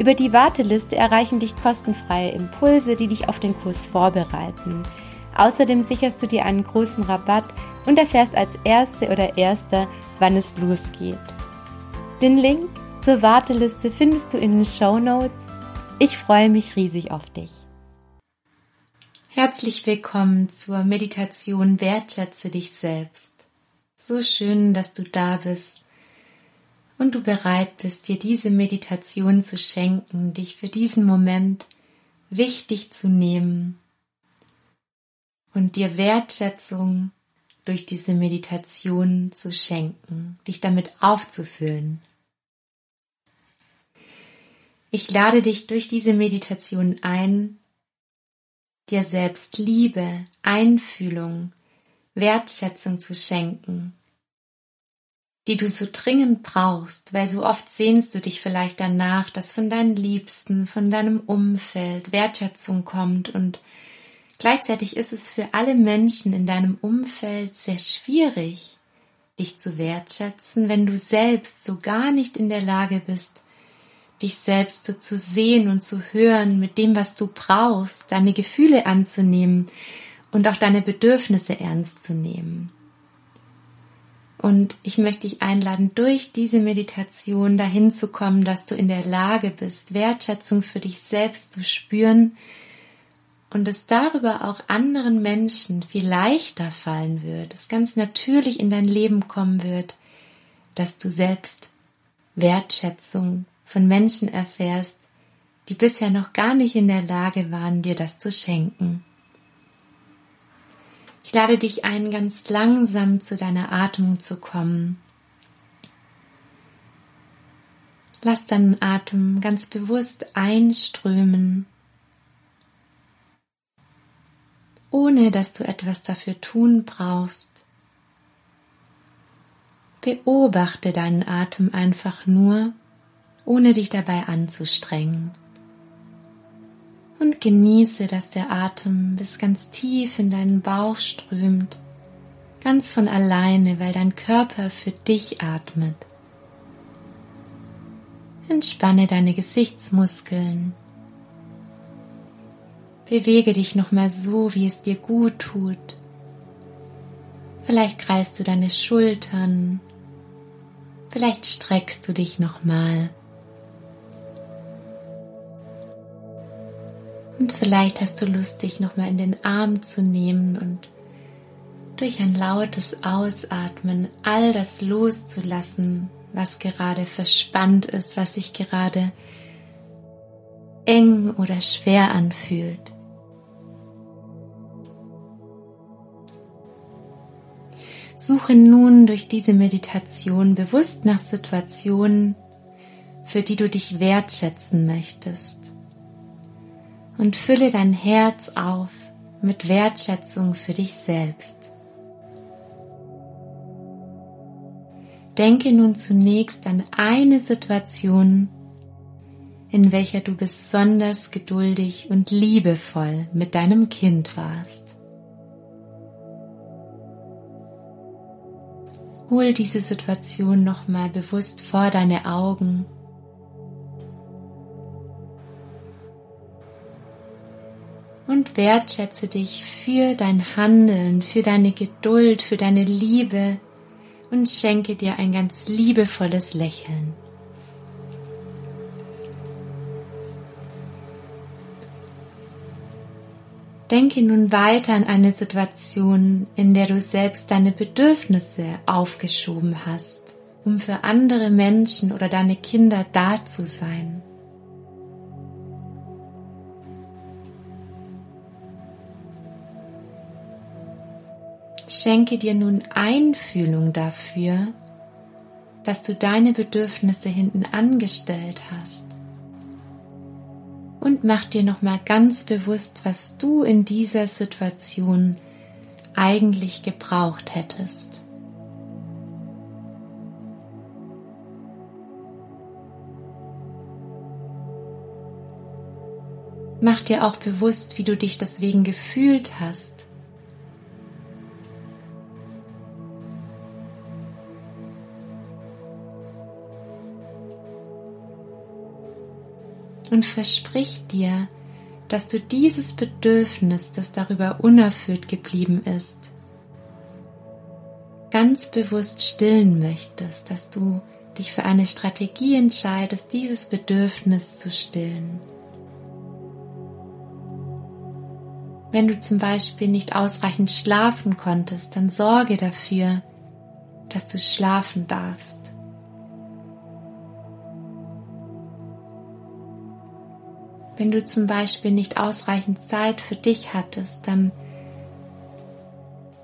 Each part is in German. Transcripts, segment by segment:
Über die Warteliste erreichen dich kostenfreie Impulse, die dich auf den Kurs vorbereiten. Außerdem sicherst du dir einen großen Rabatt und erfährst als Erste oder Erster, wann es losgeht. Den Link zur Warteliste findest du in den Show Notes. Ich freue mich riesig auf dich. Herzlich willkommen zur Meditation Wertschätze dich selbst. So schön, dass du da bist und du bereit bist, dir diese Meditation zu schenken, dich für diesen Moment wichtig zu nehmen und dir Wertschätzung durch diese Meditation zu schenken, dich damit aufzufüllen. Ich lade dich durch diese Meditation ein, dir selbst Liebe, Einfühlung, Wertschätzung zu schenken, die du so dringend brauchst, weil so oft sehnst du dich vielleicht danach, dass von deinen Liebsten, von deinem Umfeld Wertschätzung kommt und gleichzeitig ist es für alle Menschen in deinem Umfeld sehr schwierig, dich zu wertschätzen, wenn du selbst so gar nicht in der Lage bist, dich selbst so zu sehen und zu hören mit dem, was du brauchst, deine Gefühle anzunehmen und auch deine Bedürfnisse ernst zu nehmen. Und ich möchte dich einladen, durch diese Meditation dahin zu kommen, dass du in der Lage bist, Wertschätzung für dich selbst zu spüren und es darüber auch anderen Menschen viel leichter fallen wird, es ganz natürlich in dein Leben kommen wird, dass du selbst Wertschätzung von Menschen erfährst, die bisher noch gar nicht in der Lage waren, dir das zu schenken. Ich lade dich ein, ganz langsam zu deiner Atmung zu kommen. Lass deinen Atem ganz bewusst einströmen, ohne dass du etwas dafür tun brauchst. Beobachte deinen Atem einfach nur ohne dich dabei anzustrengen. Und genieße, dass der Atem bis ganz tief in deinen Bauch strömt, ganz von alleine, weil dein Körper für dich atmet. Entspanne deine Gesichtsmuskeln. Bewege dich nochmal so, wie es dir gut tut. Vielleicht kreist du deine Schultern. Vielleicht streckst du dich nochmal. Und vielleicht hast du Lust, dich nochmal in den Arm zu nehmen und durch ein lautes Ausatmen all das loszulassen, was gerade verspannt ist, was sich gerade eng oder schwer anfühlt. Suche nun durch diese Meditation bewusst nach Situationen, für die du dich wertschätzen möchtest und fülle dein Herz auf mit Wertschätzung für dich selbst. Denke nun zunächst an eine Situation, in welcher du besonders geduldig und liebevoll mit deinem Kind warst. Hol diese Situation nochmal bewusst vor deine Augen. Und wertschätze dich für dein Handeln, für deine Geduld, für deine Liebe und schenke dir ein ganz liebevolles Lächeln. Denke nun weiter an eine Situation, in der du selbst deine Bedürfnisse aufgeschoben hast, um für andere Menschen oder deine Kinder da zu sein. Schenke dir nun Einfühlung dafür, dass du deine Bedürfnisse hinten angestellt hast und mach dir noch mal ganz bewusst, was du in dieser Situation eigentlich gebraucht hättest. Mach dir auch bewusst, wie du dich deswegen gefühlt hast. Und versprich dir, dass du dieses Bedürfnis, das darüber unerfüllt geblieben ist, ganz bewusst stillen möchtest, dass du dich für eine Strategie entscheidest, dieses Bedürfnis zu stillen. Wenn du zum Beispiel nicht ausreichend schlafen konntest, dann sorge dafür, dass du schlafen darfst. Wenn du zum Beispiel nicht ausreichend Zeit für dich hattest, dann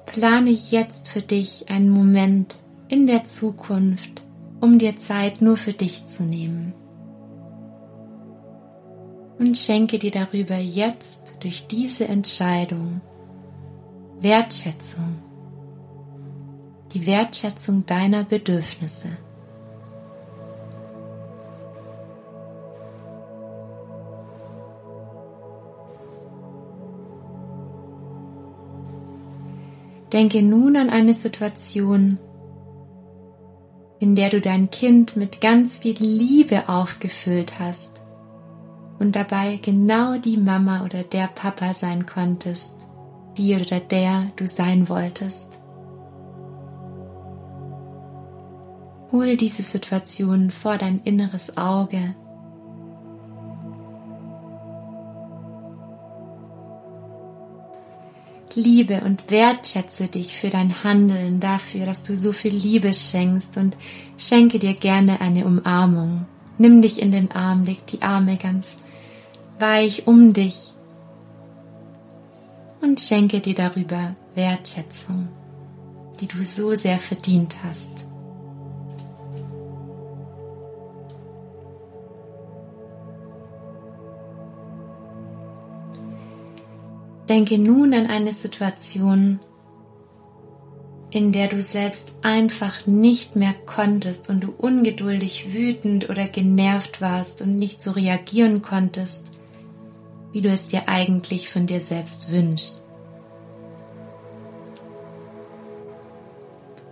plane jetzt für dich einen Moment in der Zukunft, um dir Zeit nur für dich zu nehmen. Und schenke dir darüber jetzt durch diese Entscheidung Wertschätzung, die Wertschätzung deiner Bedürfnisse. Denke nun an eine Situation, in der du dein Kind mit ganz viel Liebe aufgefüllt hast und dabei genau die Mama oder der Papa sein konntest, die oder der du sein wolltest. Hol diese Situation vor dein inneres Auge liebe und wertschätze dich für dein Handeln, dafür, dass du so viel Liebe schenkst und schenke dir gerne eine Umarmung. Nimm dich in den Arm, leg die Arme ganz weich um dich und schenke dir darüber Wertschätzung, die du so sehr verdient hast. Denke nun an eine Situation, in der du selbst einfach nicht mehr konntest und du ungeduldig, wütend oder genervt warst und nicht so reagieren konntest, wie du es dir eigentlich von dir selbst wünschst.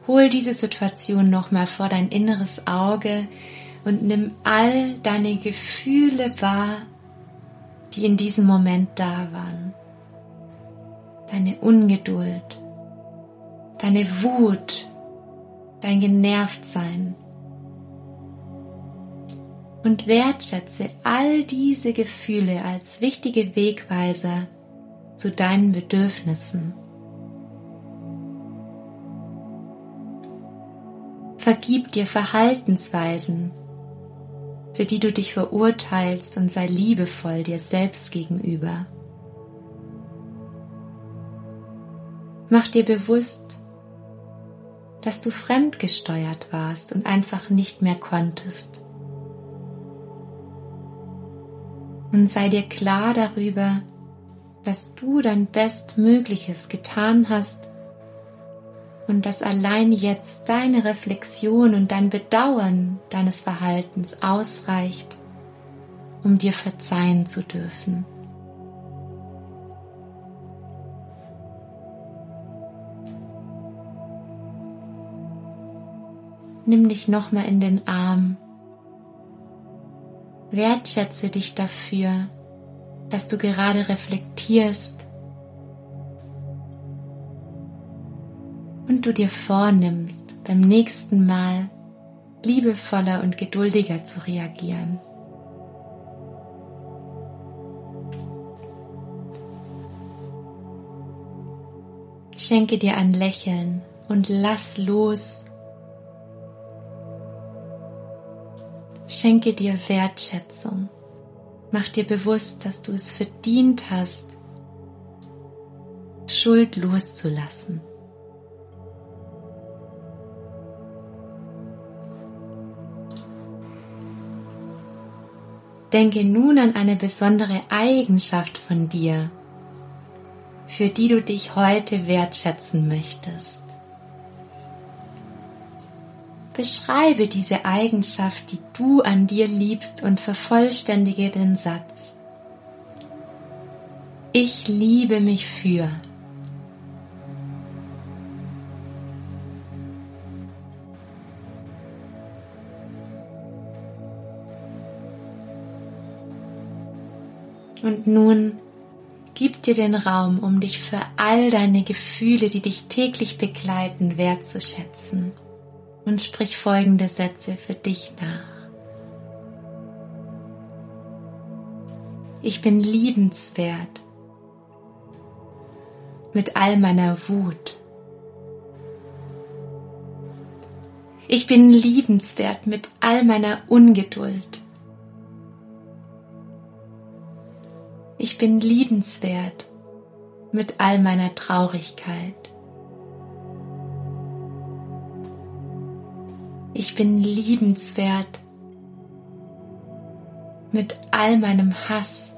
Hol diese Situation nochmal vor dein inneres Auge und nimm all deine Gefühle wahr, die in diesem Moment da waren deine Ungeduld, deine Wut, dein Genervtsein. Und wertschätze all diese Gefühle als wichtige Wegweiser zu deinen Bedürfnissen. Vergib dir Verhaltensweisen, für die du dich verurteilst und sei liebevoll dir selbst gegenüber. Mach dir bewusst, dass du fremdgesteuert warst und einfach nicht mehr konntest. Und sei dir klar darüber, dass du dein Bestmögliches getan hast und dass allein jetzt deine Reflexion und dein Bedauern deines Verhaltens ausreicht, um dir verzeihen zu dürfen. Nimm dich nochmal in den Arm. Wertschätze dich dafür, dass du gerade reflektierst und du dir vornimmst, beim nächsten Mal liebevoller und geduldiger zu reagieren. Schenke dir ein Lächeln und lass los. Schenke dir Wertschätzung. Mach dir bewusst, dass du es verdient hast, Schuld loszulassen. Denke nun an eine besondere Eigenschaft von dir, für die du dich heute wertschätzen möchtest. Beschreibe diese Eigenschaft, die du an dir liebst und vervollständige den Satz. Ich liebe mich für. Und nun gib dir den Raum, um dich für all deine Gefühle, die dich täglich begleiten, wertzuschätzen. Und sprich folgende Sätze für dich nach. Ich bin liebenswert mit all meiner Wut. Ich bin liebenswert mit all meiner Ungeduld. Ich bin liebenswert mit all meiner Traurigkeit. Ich bin liebenswert mit all meinem Hass.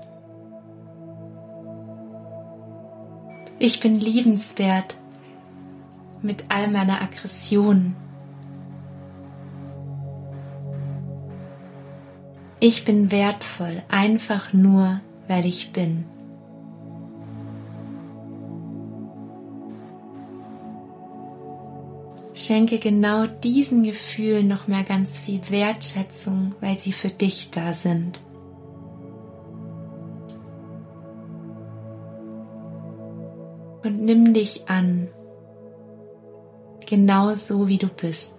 Ich bin liebenswert mit all meiner Aggression. Ich bin wertvoll einfach nur, weil ich bin. Schenke genau diesen Gefühlen noch mehr ganz viel Wertschätzung, weil sie für dich da sind. Und nimm dich an, genau so wie du bist.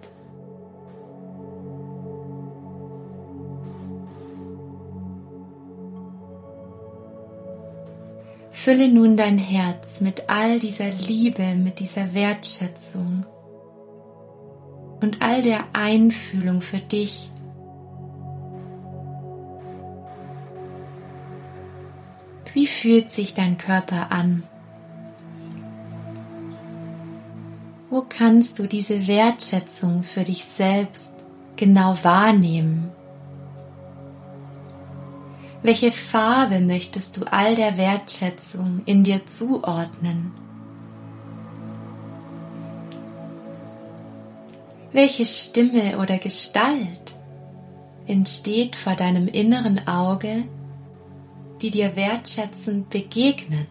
Fülle nun dein Herz mit all dieser Liebe, mit dieser Wertschätzung und all der Einfühlung für dich. Wie fühlt sich dein Körper an? Wo kannst du diese Wertschätzung für dich selbst genau wahrnehmen? Welche Farbe möchtest du all der Wertschätzung in dir zuordnen? Welche Stimme oder Gestalt entsteht vor deinem inneren Auge, die dir wertschätzend begegnet?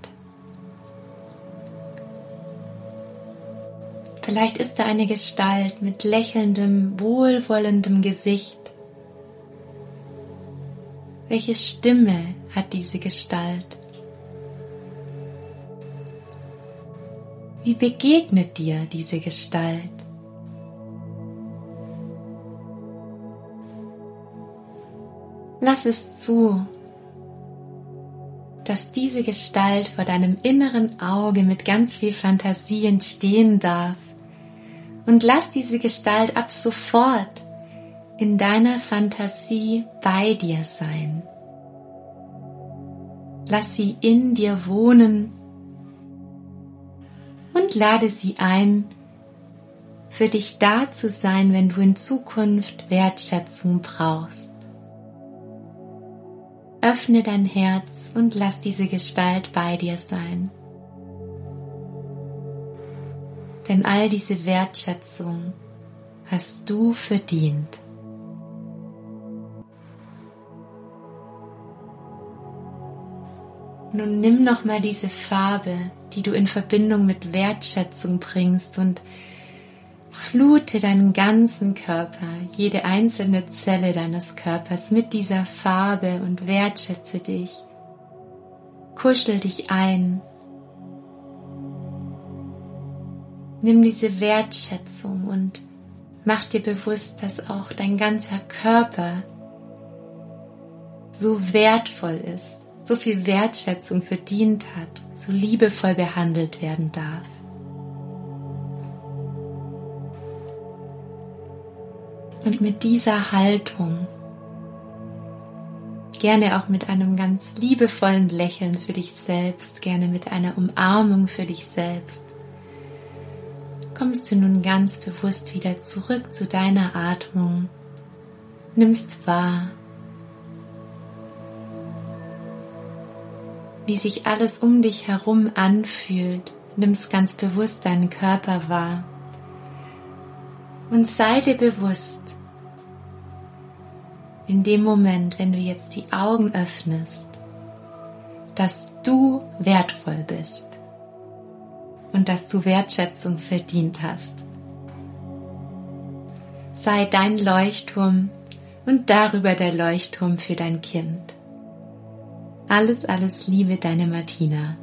Vielleicht ist da eine Gestalt mit lächelndem, wohlwollendem Gesicht welche Stimme hat diese Gestalt? Wie begegnet dir diese Gestalt? Lass es zu, dass diese Gestalt vor deinem inneren Auge mit ganz viel Fantasie entstehen darf. Und lass diese Gestalt ab sofort in deiner Fantasie bei dir sein. Lass sie in dir wohnen und lade sie ein, für dich da zu sein, wenn du in Zukunft Wertschätzung brauchst. Öffne dein Herz und lass diese Gestalt bei dir sein. Denn all diese Wertschätzung hast du verdient. Nun nimm noch mal diese Farbe, die du in Verbindung mit Wertschätzung bringst und Flute deinen ganzen Körper, jede einzelne Zelle deines Körpers mit dieser Farbe und wertschätze dich. Kuschel dich ein. Nimm diese Wertschätzung und mach dir bewusst, dass auch dein ganzer Körper so wertvoll ist, so viel Wertschätzung verdient hat, so liebevoll behandelt werden darf. Und mit dieser Haltung, gerne auch mit einem ganz liebevollen Lächeln für dich selbst, gerne mit einer Umarmung für dich selbst, kommst du nun ganz bewusst wieder zurück zu deiner Atmung, nimmst wahr, wie sich alles um dich herum anfühlt, nimmst ganz bewusst deinen Körper wahr und sei dir bewusst, in dem Moment, wenn du jetzt die Augen öffnest, dass du wertvoll bist und dass du Wertschätzung verdient hast. Sei dein Leuchtturm und darüber der Leuchtturm für dein Kind. Alles, alles Liebe, deine Martina.